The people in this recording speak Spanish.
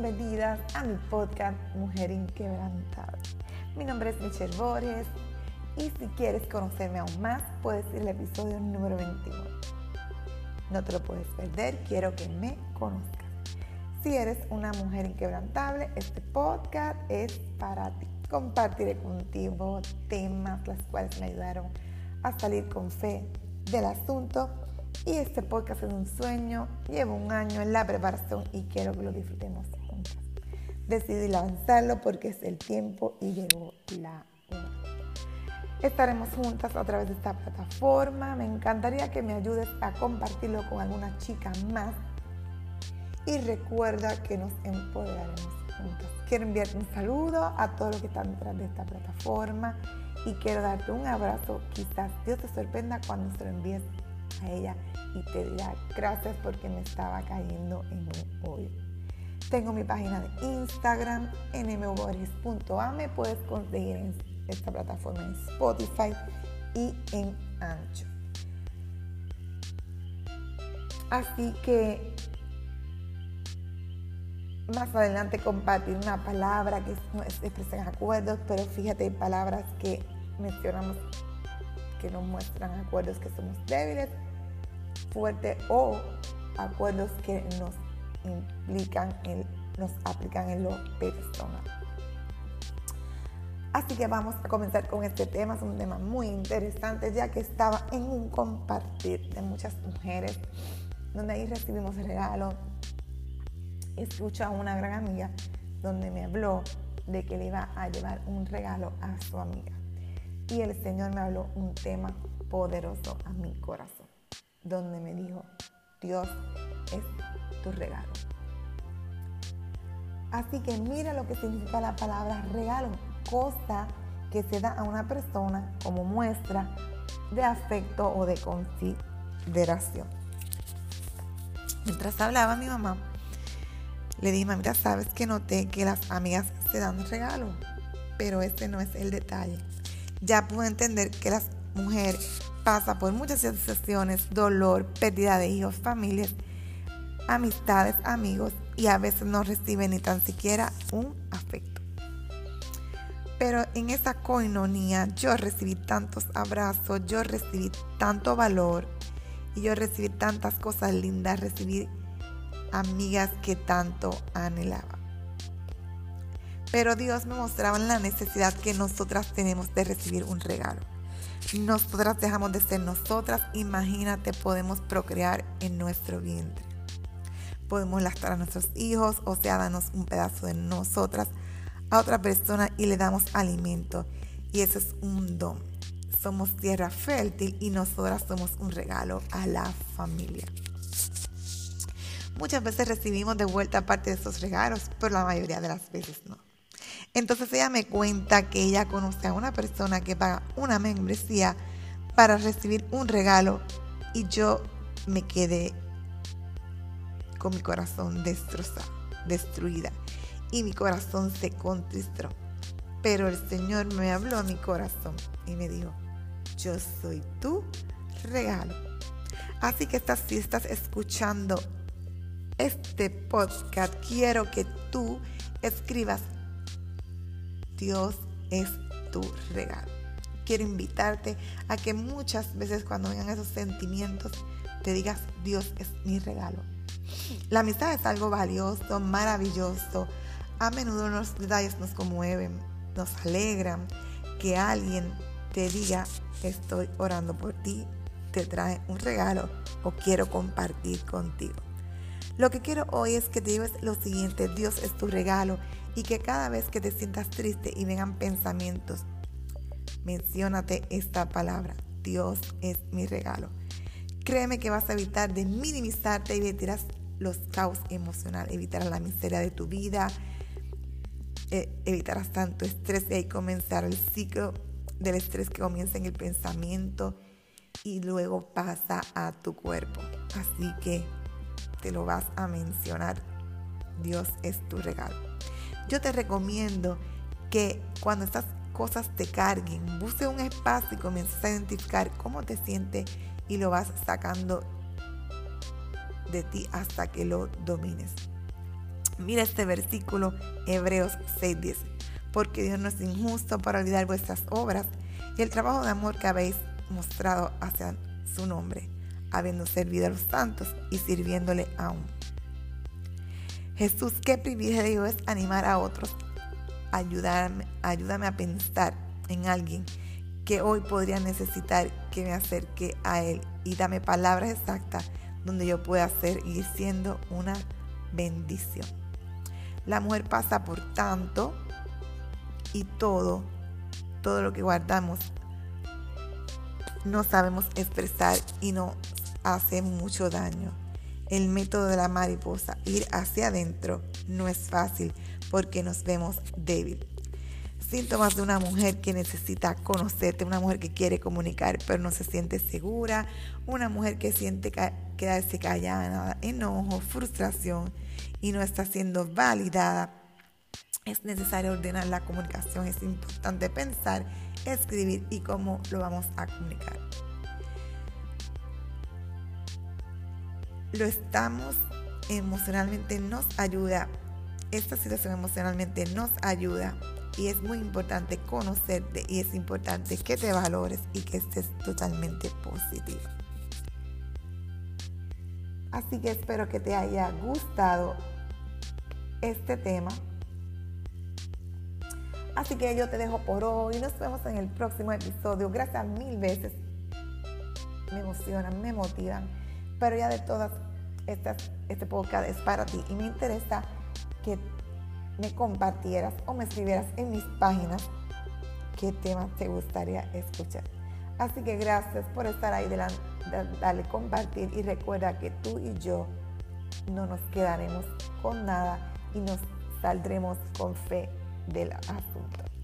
bienvenidas a mi podcast Mujer Inquebrantable. Mi nombre es Michelle Borges y si quieres conocerme aún más, puedes ir al episodio número 21. No te lo puedes perder, quiero que me conozcas. Si eres una mujer inquebrantable, este podcast es para ti. Compartiré contigo temas las cuales me ayudaron a salir con fe del asunto y este podcast es un sueño, llevo un año en la preparación y quiero que lo disfrutemos. Decidí lanzarlo porque es el tiempo y llegó la hora. Estaremos juntas a través de esta plataforma. Me encantaría que me ayudes a compartirlo con alguna chica más. Y recuerda que nos empoderaremos juntas. Quiero enviarte un saludo a todos los que están detrás de esta plataforma y quiero darte un abrazo. Quizás Dios te sorprenda cuando se lo envíes a ella y te dirá gracias porque me estaba cayendo en un hoyo. Tengo mi página de Instagram, nmboris.a. Me puedes conseguir en esta plataforma en Spotify y en Ancho. Así que más adelante compartir una palabra que no expresan acuerdos, pero fíjate, hay palabras que mencionamos que nos muestran acuerdos que somos débiles, fuertes o acuerdos que nos implican, en, nos aplican en lo personal. Así que vamos a comenzar con este tema, es un tema muy interesante ya que estaba en un compartir de muchas mujeres, donde ahí recibimos el regalo. Escucho a una gran amiga donde me habló de que le iba a llevar un regalo a su amiga y el Señor me habló un tema poderoso a mi corazón, donde me dijo, Dios es tu regalo. Así que mira lo que significa la palabra regalo, cosa que se da a una persona como muestra de afecto o de consideración. Mientras hablaba mi mamá, le dije, mamita, ¿sabes que noté que las amigas se dan regalo? Pero ese no es el detalle ya pude entender que la mujer pasa por muchas situaciones, dolor, pérdida de hijos, familias, amistades, amigos y a veces no recibe ni tan siquiera un afecto. Pero en esa coinonía yo recibí tantos abrazos, yo recibí tanto valor y yo recibí tantas cosas lindas, recibí amigas que tanto anhelaba. Pero Dios me mostraba la necesidad que nosotras tenemos de recibir un regalo. Nosotras dejamos de ser nosotras, imagínate, podemos procrear en nuestro vientre. Podemos lactar a nuestros hijos, o sea, darnos un pedazo de nosotras a otra persona y le damos alimento. Y eso es un don. Somos tierra fértil y nosotras somos un regalo a la familia. Muchas veces recibimos de vuelta parte de esos regalos, pero la mayoría de las veces no. Entonces ella me cuenta que ella conoce a una persona que paga una membresía para recibir un regalo y yo me quedé con mi corazón destrozado, destruida y mi corazón se contristó. Pero el Señor me habló a mi corazón y me dijo, yo soy tu regalo. Así que estás, si estás escuchando este podcast, quiero que tú escribas Dios es tu regalo. Quiero invitarte a que muchas veces cuando vengan esos sentimientos te digas, Dios es mi regalo. La amistad es algo valioso, maravilloso. A menudo los detalles nos conmueven, nos alegran. Que alguien te diga, estoy orando por ti, te trae un regalo o quiero compartir contigo. Lo que quiero hoy es que te lleves lo siguiente, Dios es tu regalo y que cada vez que te sientas triste y vengan pensamientos, menciónate esta palabra, Dios es mi regalo. Créeme que vas a evitar de minimizarte y evitarás los caos emocionales, evitarás la miseria de tu vida, eh, evitarás tanto estrés y ahí comenzar el ciclo del estrés que comienza en el pensamiento y luego pasa a tu cuerpo. Así que te lo vas a mencionar. Dios es tu regalo. Yo te recomiendo que cuando estas cosas te carguen, busque un espacio y comiences a identificar cómo te sientes y lo vas sacando de ti hasta que lo domines. Mira este versículo, Hebreos 6:10. Porque Dios no es injusto para olvidar vuestras obras y el trabajo de amor que habéis mostrado hacia su nombre, habiendo servido a los santos y sirviéndole aún. Jesús, qué privilegio es animar a otros. Ayudarme, ayúdame a pensar en alguien que hoy podría necesitar que me acerque a Él y dame palabras exactas donde yo pueda seguir siendo una bendición. La mujer pasa por tanto y todo, todo lo que guardamos, no sabemos expresar y nos hace mucho daño. El método de la mariposa, ir hacia adentro, no es fácil porque nos vemos débil síntomas de una mujer que necesita conocerte, una mujer que quiere comunicar pero no se siente segura, una mujer que siente quedarse callada, enojo, frustración y no está siendo validada. Es necesario ordenar la comunicación, es importante pensar, escribir y cómo lo vamos a comunicar. Lo estamos emocionalmente, nos ayuda, esta situación emocionalmente nos ayuda y es muy importante conocerte y es importante que te valores y que estés totalmente positivo. Así que espero que te haya gustado este tema. Así que yo te dejo por hoy. Nos vemos en el próximo episodio. Gracias mil veces. Me emocionan, me motivan. Pero ya de todas estas, este podcast es para ti. Y me interesa que me compartieras o me escribieras en mis páginas qué tema te gustaría escuchar. Así que gracias por estar ahí, delante, dale compartir y recuerda que tú y yo no nos quedaremos con nada y nos saldremos con fe del asunto.